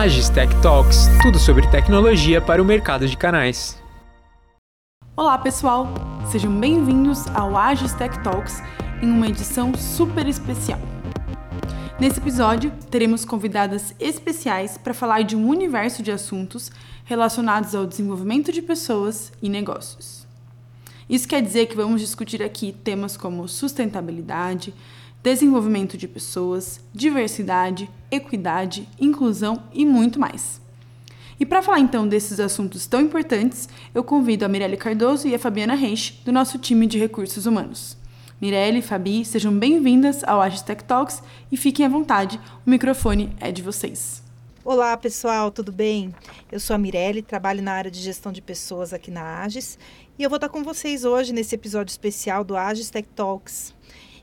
Agis Tech Talks, tudo sobre tecnologia para o mercado de canais. Olá pessoal, sejam bem-vindos ao Agis Tech Talks em uma edição super especial. Nesse episódio, teremos convidadas especiais para falar de um universo de assuntos relacionados ao desenvolvimento de pessoas e negócios. Isso quer dizer que vamos discutir aqui temas como sustentabilidade, desenvolvimento de pessoas, diversidade, equidade, inclusão e muito mais. E para falar então desses assuntos tão importantes, eu convido a Mirelle Cardoso e a Fabiana Reich, do nosso time de recursos humanos. Mirelle e Fabi, sejam bem-vindas ao Agis Tech Talks e fiquem à vontade, o microfone é de vocês. Olá pessoal, tudo bem? Eu sou a Mirelle, trabalho na área de gestão de pessoas aqui na Agis e eu vou estar com vocês hoje nesse episódio especial do Agis Tech Talks.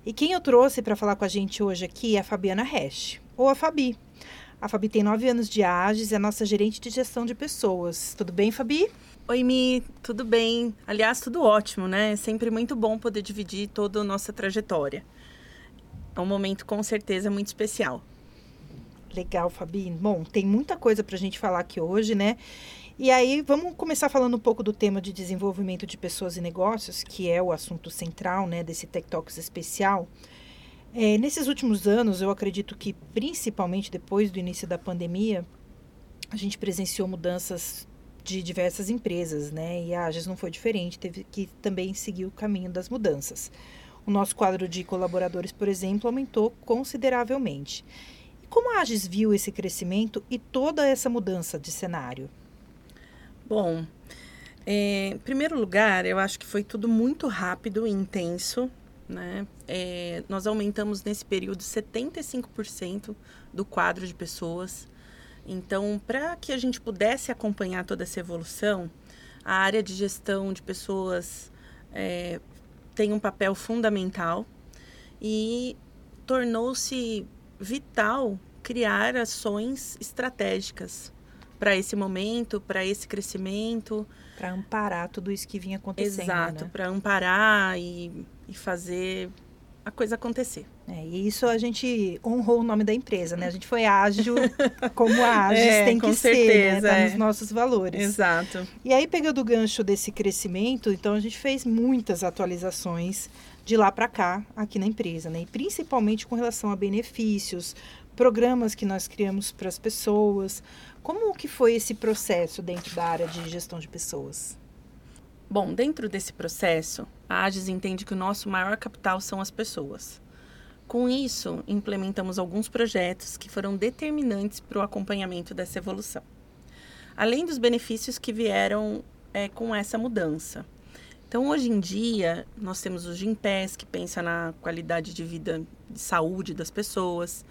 E quem eu trouxe para falar com a gente hoje aqui é a Fabiana Resch, ou a Fabi. A Fabi tem nove anos de Agis, é nossa gerente de gestão de pessoas. Tudo bem, Fabi? Oi, Mi, tudo bem? Aliás, tudo ótimo, né? É sempre muito bom poder dividir toda a nossa trajetória. É um momento com certeza muito especial. Legal, Fabi. Bom, tem muita coisa para a gente falar aqui hoje, né? E aí, vamos começar falando um pouco do tema de desenvolvimento de pessoas e negócios, que é o assunto central né, desse Tech Talks especial. É, nesses últimos anos, eu acredito que, principalmente depois do início da pandemia, a gente presenciou mudanças de diversas empresas, né? E a Ages não foi diferente, teve que também seguir o caminho das mudanças. O nosso quadro de colaboradores, por exemplo, aumentou consideravelmente. E como a Ages viu esse crescimento e toda essa mudança de cenário? Bom, é, em primeiro lugar, eu acho que foi tudo muito rápido e intenso. Né? É, nós aumentamos nesse período 75% do quadro de pessoas. Então, para que a gente pudesse acompanhar toda essa evolução, a área de gestão de pessoas é, tem um papel fundamental e tornou-se vital criar ações estratégicas para esse momento, para esse crescimento. Para amparar tudo isso que vinha acontecendo. Exato, né? para amparar e, e fazer a coisa acontecer. É, e isso a gente honrou o nome da empresa, né? A gente foi ágil, como Agis é, tem que certeza, ser, né? Tá é. nos nossos valores. Exato. E aí, pegando o gancho desse crescimento, então a gente fez muitas atualizações de lá para cá, aqui na empresa, né? E principalmente com relação a benefícios, programas que nós criamos para as pessoas, como que foi esse processo dentro da área de gestão de pessoas? Bom, dentro desse processo, a AGES entende que o nosso maior capital são as pessoas. Com isso, implementamos alguns projetos que foram determinantes para o acompanhamento dessa evolução. Além dos benefícios que vieram é, com essa mudança. Então, hoje em dia, nós temos o Gimpass, que pensa na qualidade de vida de saúde das pessoas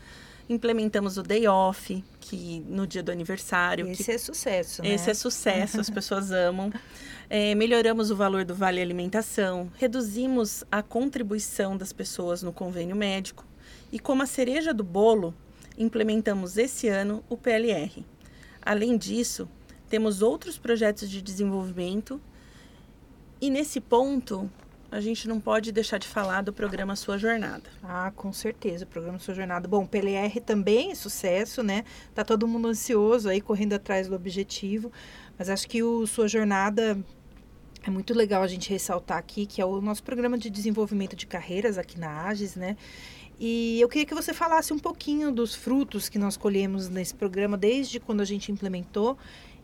implementamos o day off, que no dia do aniversário. Esse que, é sucesso, né? Esse é sucesso, as pessoas amam. É, melhoramos o valor do vale alimentação, reduzimos a contribuição das pessoas no convênio médico e, como a cereja do bolo, implementamos esse ano o PLR. Além disso, temos outros projetos de desenvolvimento e, nesse ponto, a gente não pode deixar de falar do programa Sua Jornada. Ah, com certeza, o programa Sua Jornada. Bom, PLR também é sucesso, né? Tá todo mundo ansioso aí, correndo atrás do objetivo, mas acho que o Sua Jornada é muito legal a gente ressaltar aqui, que é o nosso programa de desenvolvimento de carreiras aqui na AGES, né? E eu queria que você falasse um pouquinho dos frutos que nós colhemos nesse programa desde quando a gente implementou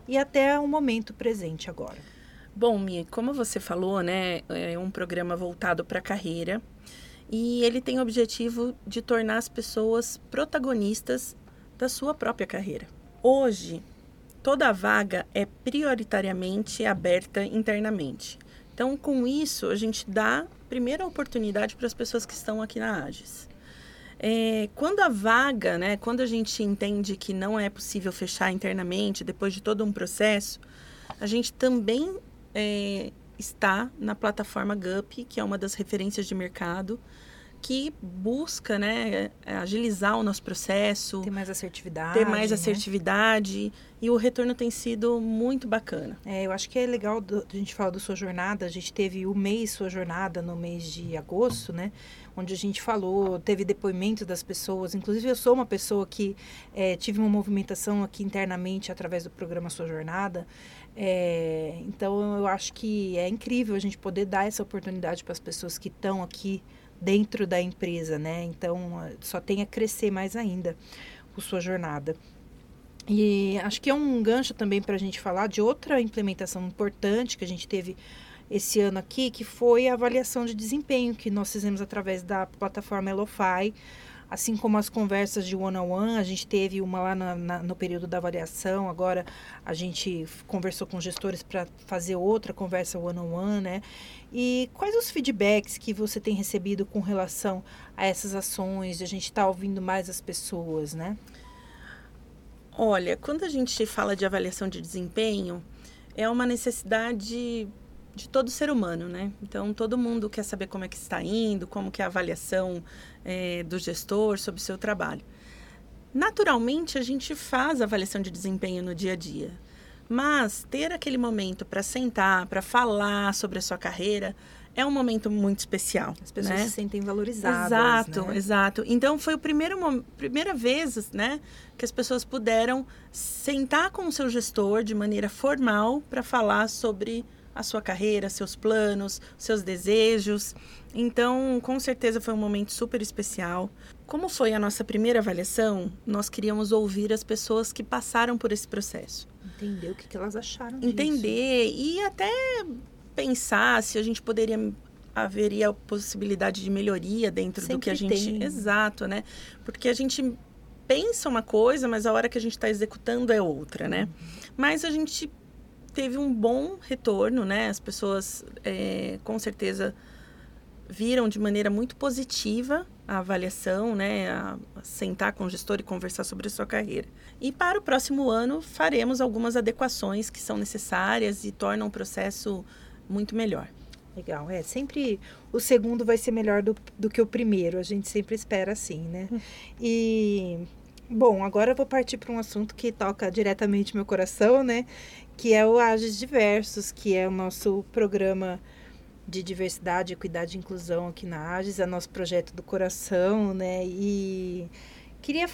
e até o momento presente agora. Bom, Mi, como você falou, né, é um programa voltado para a carreira e ele tem o objetivo de tornar as pessoas protagonistas da sua própria carreira. Hoje, toda vaga é prioritariamente aberta internamente. Então, com isso, a gente dá primeira oportunidade para as pessoas que estão aqui na AGES. É, quando a vaga, né, quando a gente entende que não é possível fechar internamente, depois de todo um processo, a gente também é, está na plataforma GUP, que é uma das referências de mercado. que busca, né, agilizar o nosso processo, Ter mais assertividade. ter mais né? assertividade e o retorno tem sido muito bacana. É, eu acho que é legal do- a gente falar da sua jornada. A gente teve o mês Sua Jornada no mês de agosto, né? Onde a gente falou, teve depoimento das pessoas. Inclusive, eu sou uma pessoa que é, tive uma movimentação aqui internamente através do programa Sua Jornada. É, então, eu acho que é incrível a gente poder dar essa oportunidade para as pessoas que estão aqui dentro da empresa, né? Então, só tem a crescer mais ainda o Sua Jornada. E acho que é um gancho também para a gente falar de outra implementação importante que a gente teve esse ano aqui, que foi a avaliação de desempenho que nós fizemos através da plataforma Elofy. Assim como as conversas de one-on-one, a gente teve uma lá na- na- no período da avaliação, agora a gente conversou com gestores para fazer outra conversa one-on-one, né? E quais os feedbacks que você tem recebido com relação a essas ações, de a gente estar ouvindo mais as pessoas, né? Olha, quando a gente fala de avaliação de desempenho, é uma necessidade de todo ser humano, né? Então, todo mundo quer saber como é que está indo, como que é a avaliação eh, do gestor sobre o seu trabalho. Naturalmente, a gente faz avaliação de desempenho no dia a dia. Mas ter aquele momento para sentar, para falar sobre a sua carreira, é um momento muito especial. As pessoas né? se sentem valorizadas. Exato, né? exato. Então foi o primeiro primeira vez, né, que as pessoas puderam sentar com o seu gestor de maneira formal para falar sobre a sua carreira, seus planos, seus desejos. Então, com certeza foi um momento super especial. Como foi a nossa primeira avaliação, nós queríamos ouvir as pessoas que passaram por esse processo Entender o que, que elas acharam disso. entender e até pensar se a gente poderia haveria a possibilidade de melhoria dentro do Sempre que a gente tem. exato né porque a gente pensa uma coisa mas a hora que a gente está executando é outra né mas a gente teve um bom retorno né as pessoas é, com certeza viram de maneira muito positiva a avaliação, né, a, sentar com o gestor e conversar sobre a sua carreira. E para o próximo ano faremos algumas adequações que são necessárias e tornam o processo muito melhor. Legal, é. Sempre o segundo vai ser melhor do, do que o primeiro. A gente sempre espera assim, né? E, bom, agora eu vou partir para um assunto que toca diretamente meu coração, né? Que é o Ages Diversos, que é o nosso programa de diversidade, equidade e inclusão aqui na Ages, é nosso projeto do coração, né? E queria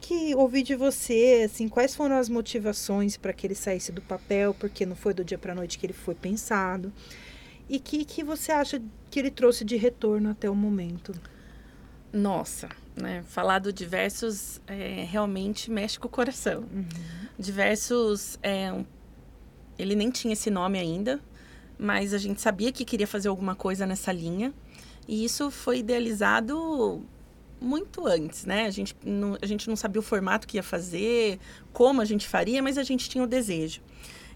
que ouvir de você, assim, quais foram as motivações para que ele saísse do papel, porque não foi do dia para noite que ele foi pensado. E que que você acha que ele trouxe de retorno até o momento? Nossa, né, falar do diversos é, realmente mexe com o coração. Diversos, é, um- ele nem tinha esse nome ainda, mas a gente sabia que queria fazer alguma coisa nessa linha. E isso foi idealizado muito antes, né? A gente não, a gente não sabia o formato que ia fazer, como a gente faria, mas a gente tinha o desejo.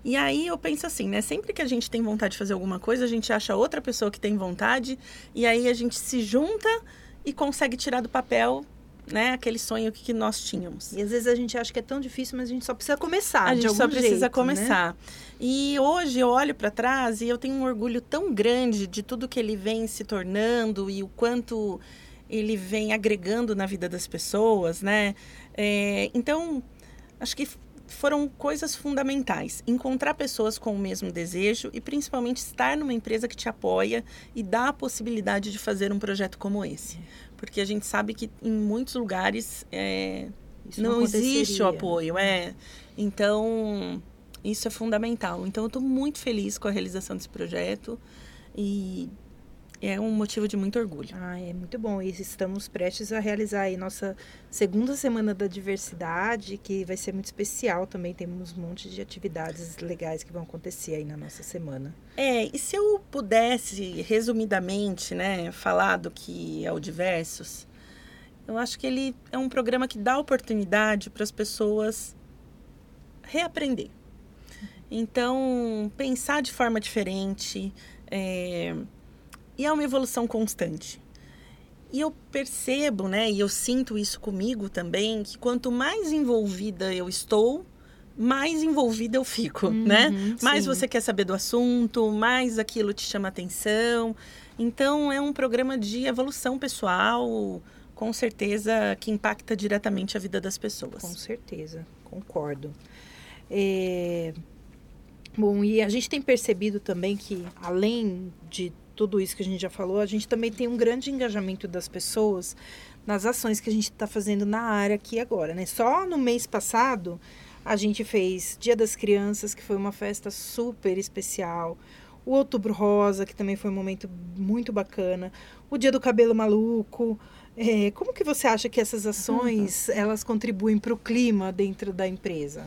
E aí eu penso assim, né? Sempre que a gente tem vontade de fazer alguma coisa, a gente acha outra pessoa que tem vontade, e aí a gente se junta e consegue tirar do papel, né, aquele sonho que, que nós tínhamos. E às vezes a gente acha que é tão difícil, mas a gente só precisa começar. a gente só precisa jeito, né? começar. E hoje eu olho para trás e eu tenho um orgulho tão grande de tudo que ele vem se tornando e o quanto ele vem agregando na vida das pessoas, né? É, então, acho que foram coisas fundamentais. Encontrar pessoas com o mesmo desejo e principalmente estar numa empresa que te apoia e dá a possibilidade de fazer um projeto como esse. Porque a gente sabe que em muitos lugares é, Isso não existe o aconteceria. apoio, é. Então, isso é fundamental. Então, eu estou muito feliz com a realização desse projeto e é um motivo de muito orgulho. Ah, é muito bom. E estamos prestes a realizar aí nossa segunda semana da diversidade, que vai ser muito especial também. Temos um monte de atividades legais que vão acontecer aí na nossa semana. É, e se eu pudesse, resumidamente, né, falar do que é o Diversos, eu acho que ele é um programa que dá oportunidade para as pessoas reaprender. Então, pensar de forma diferente, é, e é uma evolução constante. E eu percebo, né, e eu sinto isso comigo também, que quanto mais envolvida eu estou, mais envolvida eu fico, né? Uhum, Mais sim. você quer saber do assunto, mais aquilo te chama atenção. Então, é um programa de evolução pessoal, com certeza que impacta diretamente a vida das pessoas. Com certeza, concordo. É... Bom, e a gente tem percebido também que, além de tudo isso que a gente já falou, a gente também tem um grande engajamento das pessoas nas ações que a gente está fazendo na área aqui agora, né? Só no mês passado a gente fez Dia das Crianças, que foi uma festa super especial. O Outubro Rosa, que também foi um momento muito bacana. O Dia do Cabelo Maluco. É, como que você acha que essas ações elas contribuem para o clima dentro da empresa?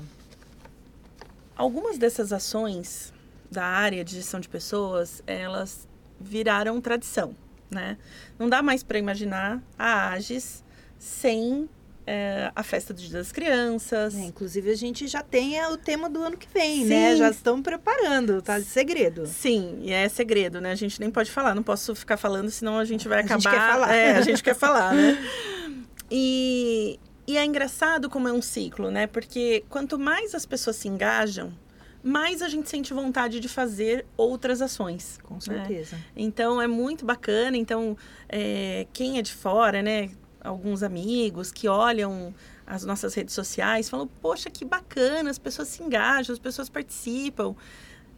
Algumas dessas ações da área de gestão de pessoas, elas viraram tradição, né? Não dá mais para imaginar a AGES sem é, a festa do Dia das Crianças. É, inclusive, a gente já tem o tema do ano que vem, Sim. né? Já estão preparando, tá? Segredo. Sim, e é segredo, né? A gente nem pode falar, não posso ficar falando, senão a gente vai acabar. A gente quer falar. É, a gente quer falar, né? E, e é engraçado como é um ciclo, né? Porque quanto mais as pessoas se engajam, mais a gente sente vontade de fazer outras ações. Com certeza. Né? Então é muito bacana. Então, é, quem é de fora, né? Alguns amigos que olham as nossas redes sociais falam, poxa, que bacana, as pessoas se engajam, as pessoas participam.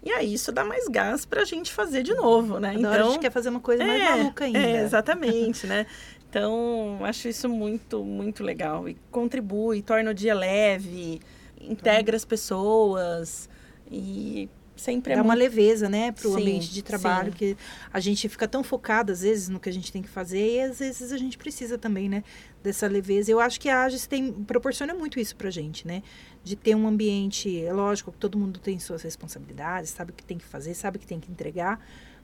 E aí isso dá mais gás para a gente fazer de novo, né? Então a gente quer fazer uma coisa é, mais maluca ainda. É, exatamente, né? Então acho isso muito, muito legal e contribui, torna o dia leve, integra as pessoas. E sempre é Dá muito... uma leveza, né, para o ambiente de trabalho, sim. que a gente fica tão focado, às vezes, no que a gente tem que fazer, e às vezes a gente precisa também, né, dessa leveza. Eu acho que a Agis tem, proporciona muito isso para a gente, né, de ter um ambiente, é lógico que todo mundo tem suas responsabilidades, sabe o que tem que fazer, sabe o que tem que entregar,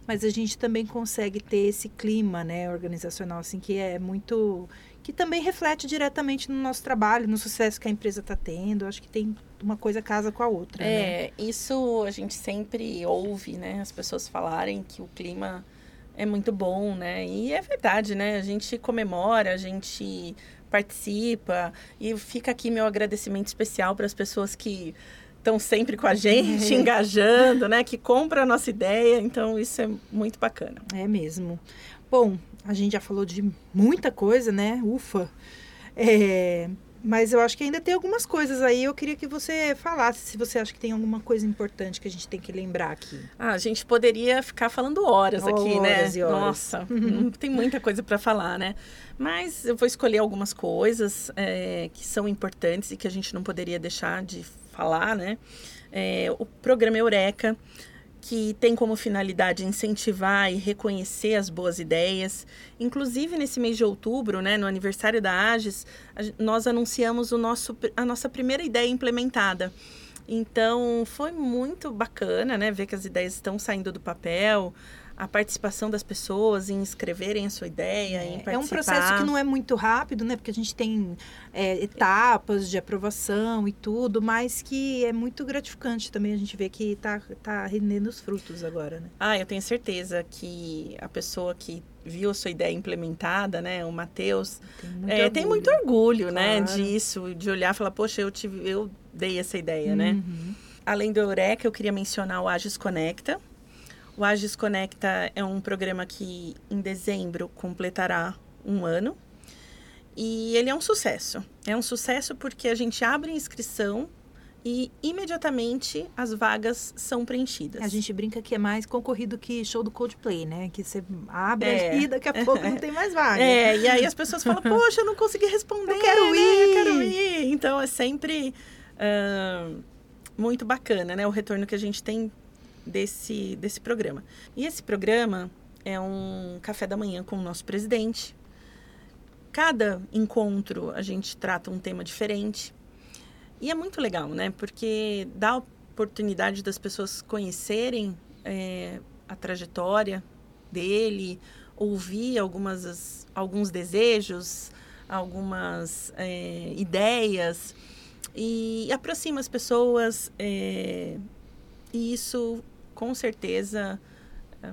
mas a gente também consegue ter esse clima, né, organizacional, assim, que é muito que também reflete diretamente no nosso trabalho, no sucesso que a empresa está tendo. Acho que tem uma coisa casa com a outra. É, né? isso a gente sempre ouve, né? As pessoas falarem que o clima é muito bom, né? E é verdade, né? A gente comemora, a gente participa e fica aqui meu agradecimento especial para as pessoas que estão sempre com a gente, engajando, né? Que compram a nossa ideia. Então, isso é muito bacana. É mesmo. Bom, a gente já falou de muita coisa, né? Ufa. É, mas eu acho que ainda tem algumas coisas aí. Eu queria que você falasse se você acha que tem alguma coisa importante que a gente tem que lembrar aqui. Ah, a gente poderia ficar falando horas oh, aqui, né? Horas e horas. Nossa, uhum. tem muita coisa para falar, né? Mas eu vou escolher algumas coisas é, que são importantes e que a gente não poderia deixar de falar, né? É, o programa Eureka que tem como finalidade incentivar e reconhecer as boas ideias. Inclusive, nesse mês de outubro, né, no aniversário da AGES, nós anunciamos o nosso, a nossa primeira ideia implementada. Então, foi muito bacana né, ver que as ideias estão saindo do papel, a participação das pessoas em escreverem a sua ideia, é, em participar. É um processo que não é muito rápido, né? Porque a gente tem é, etapas de aprovação e tudo, mas que é muito gratificante também a gente ver que está tá rendendo os frutos agora, né? Ah, eu tenho certeza que a pessoa que viu a sua ideia implementada, né? O Matheus tem muito, é, tem muito orgulho, né? claro. né? Disso, de olhar e falar, poxa, eu, tive, eu dei essa ideia, né? uhum. né? Além do Eureka, eu queria mencionar o Agis Conecta, o Agis Conecta é um programa que em dezembro completará um ano. E ele é um sucesso. É um sucesso porque a gente abre inscrição e imediatamente as vagas são preenchidas. A gente brinca que é mais concorrido que show do Coldplay, né? Que você abre é. e daqui a pouco não tem mais vaga. É, e aí as pessoas falam, poxa, eu não consegui responder. Eu quero né? ir. Eu quero ir. Então é sempre uh, muito bacana, né? O retorno que a gente tem desse, desse programa. E esse programa é um café da manhã com o nosso presidente. Cada encontro a gente trata um tema diferente. E é muito legal, né? Porque dá oportunidade das pessoas conhecerem é, a trajetória dele, ouvir algumas, alguns desejos, algumas é, ideias e aproxima as pessoas. É, e isso com certeza é,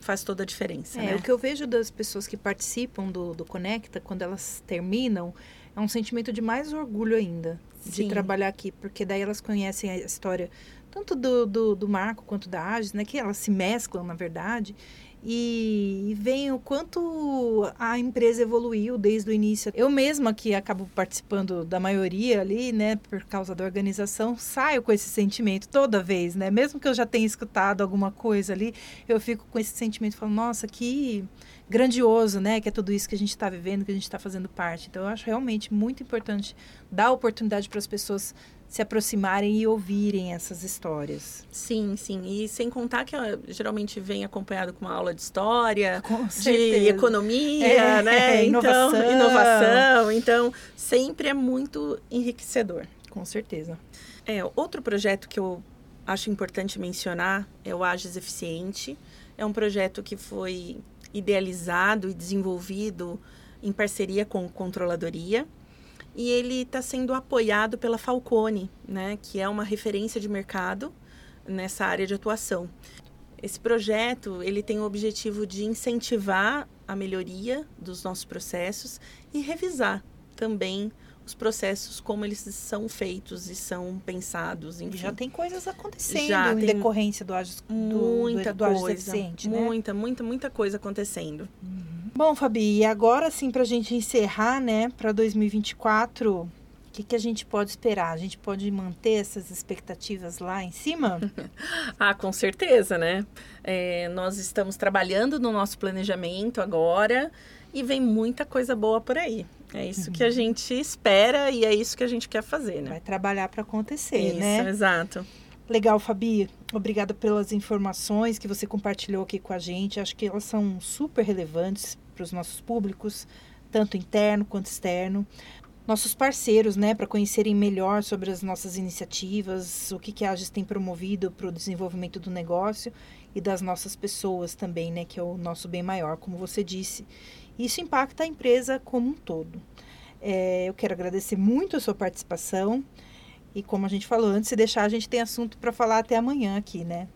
faz toda a diferença. É, né? o que eu vejo das pessoas que participam do, do Conecta, quando elas terminam, é um sentimento de mais orgulho ainda Sim. de trabalhar aqui, porque daí elas conhecem a história tanto do, do, do Marco quanto da Agis, né? Que elas se mesclam, na verdade. e veem o quanto a empresa evoluiu desde o início. Eu mesma, que acabo participando da maioria ali, né, por causa da organização, saio com esse sentimento toda vez, né? Mesmo que eu já tenha escutado alguma coisa ali, eu fico com esse sentimento, falando, nossa, que grandioso, né? Que é tudo isso que a gente está vivendo, que a gente está fazendo parte. Então, eu acho realmente muito importante dar oportunidade para as pessoas se aproximarem e ouvirem essas histórias. Sim, sim. E sem contar que geralmente vem acompanhado com uma aula de história, com de economia, é, né? É, inovação. Então, inovação. Então, sempre é muito enriquecedor. Com certeza. É, outro projeto que eu acho importante mencionar é o Agis Eficiente. É um projeto que foi idealizado e desenvolvido em parceria com Controladoria e ele está sendo apoiado pela Falcone, né, que é uma referência de mercado nessa área de atuação. Esse projeto ele tem o objetivo de incentivar a melhoria dos nossos processos e revisar também os processos como eles são feitos e são pensados. Enfim. Já tem coisas acontecendo Já em decorrência do, do, muita do, do coisa, eficiente, né? Muita, muita, muita coisa acontecendo. Uhum. Bom, Fabi, e agora sim, para a gente encerrar, né, para 2024, o que, que a gente pode esperar? A gente pode manter essas expectativas lá em cima? ah, com certeza, né? É, nós estamos trabalhando no nosso planejamento agora e vem muita coisa boa por aí. É isso uhum. que a gente espera e é isso que a gente quer fazer, né? Vai trabalhar para acontecer, isso, né? Exato. Legal, Fabi. Obrigada pelas informações que você compartilhou aqui com a gente. Acho que elas são super relevantes para os nossos públicos, tanto interno quanto externo. Nossos parceiros, né, para conhecerem melhor sobre as nossas iniciativas, o que, que a AGES tem promovido para o desenvolvimento do negócio e das nossas pessoas também, né, que é o nosso bem maior, como você disse. Isso impacta a empresa como um todo. É, eu quero agradecer muito a sua participação e, como a gente falou antes, se deixar, a gente tem assunto para falar até amanhã aqui, né?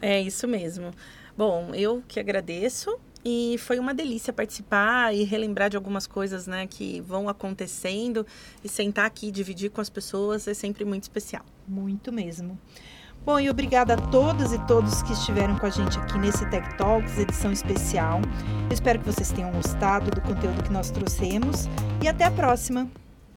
É isso mesmo. Bom, eu que agradeço e foi uma delícia participar e relembrar de algumas coisas, né, que vão acontecendo e sentar aqui e dividir com as pessoas é sempre muito especial. Muito mesmo. Bom, e obrigada a todas e todos que estiveram com a gente aqui nesse Tech Talks, edição especial. Espero que vocês tenham gostado do conteúdo que nós trouxemos e até a próxima!